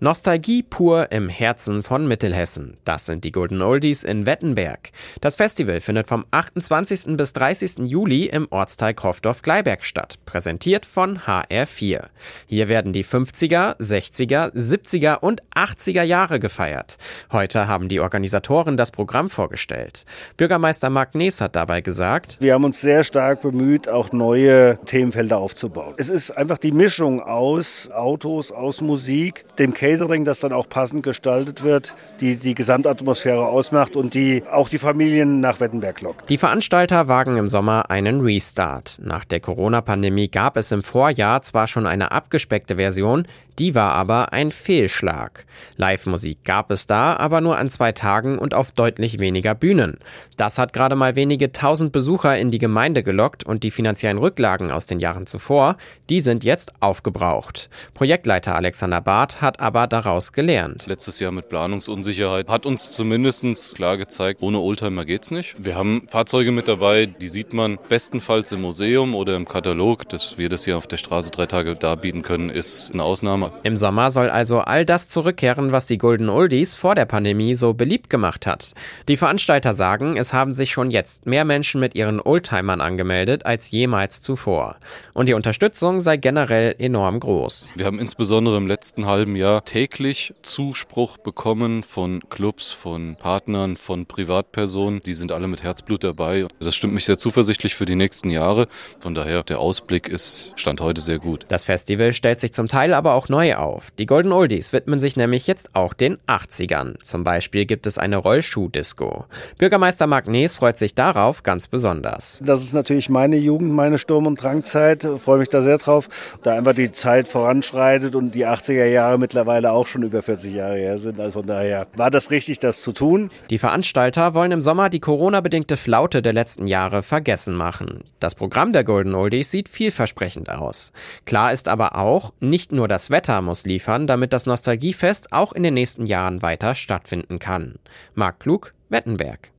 Nostalgie pur im Herzen von Mittelhessen. Das sind die Golden Oldies in Wettenberg. Das Festival findet vom 28. bis 30. Juli im Ortsteil Krofdorf-Gleiberg statt. Präsentiert von HR4. Hier werden die 50er, 60er, 70er und 80er Jahre gefeiert. Heute haben die Organisatoren das Programm vorgestellt. Bürgermeister Marc Nees hat dabei gesagt, Wir haben uns sehr stark bemüht, auch neue Themenfelder aufzubauen. Es ist einfach die Mischung aus Autos, aus Musik, dem Catering, das dann auch passend gestaltet wird, die die Gesamtatmosphäre ausmacht und die auch die Familien nach Wettenberg lockt. Die Veranstalter wagen im Sommer einen Restart. Nach der Corona-Pandemie gab es im Vorjahr zwar schon eine abgespeckte Version, die war aber ein Fehlschlag. Live-Musik gab es da, aber nur an zwei Tagen und auf deutlich weniger Bühnen. Das hat gerade mal wenige tausend Besucher in die Gemeinde gelockt und die finanziellen Rücklagen aus den Jahren zuvor, die sind jetzt aufgebraucht. Projektleiter Alexander Barth hat aber daraus gelernt. Letztes Jahr mit Planungsunsicherheit hat uns zumindest klar gezeigt, ohne Oldtimer geht's nicht. Wir haben Fahrzeuge mit dabei, die sieht man bestenfalls im Museum oder im Katalog. Dass wir das hier auf der Straße drei Tage darbieten können, ist eine Ausnahme. Im Sommer soll also all das zurückkehren, was die Golden Oldies vor der Pandemie so beliebt gemacht hat. Die Veranstalter sagen, es haben sich schon jetzt mehr Menschen mit ihren Oldtimern angemeldet als jemals zuvor. Und die Unterstützung sei generell enorm groß. Wir haben insbesondere im letzten halben Jahr täglich Zuspruch bekommen von Clubs, von Partnern, von Privatpersonen. Die sind alle mit Herzblut dabei. Das stimmt mich sehr zuversichtlich für die nächsten Jahre. Von daher, der Ausblick ist Stand heute sehr gut. Das Festival stellt sich zum Teil aber auch neu auf. Die Golden Oldies widmen sich nämlich jetzt auch den 80ern. Zum Beispiel gibt es eine Rollschuh-Disco. Bürgermeister Magnes freut sich darauf ganz besonders. Das ist natürlich meine Jugend, meine Sturm- und Drangzeit. Ich freue mich da sehr drauf, da einfach die Zeit voranschreitet und die 80er Jahre mittlerweile auch schon über 40 Jahre her sind. Also von daher war das richtig, das zu tun. Die Veranstalter wollen im Sommer die Corona-bedingte Flaute der letzten Jahre vergessen machen. Das Programm der Golden Oldies sieht vielversprechend aus. Klar ist aber auch, nicht nur das Wetter muss liefern, damit das Nostalgiefest auch in den nächsten Jahren weiter stattfinden kann. Marc Klug, Wettenberg.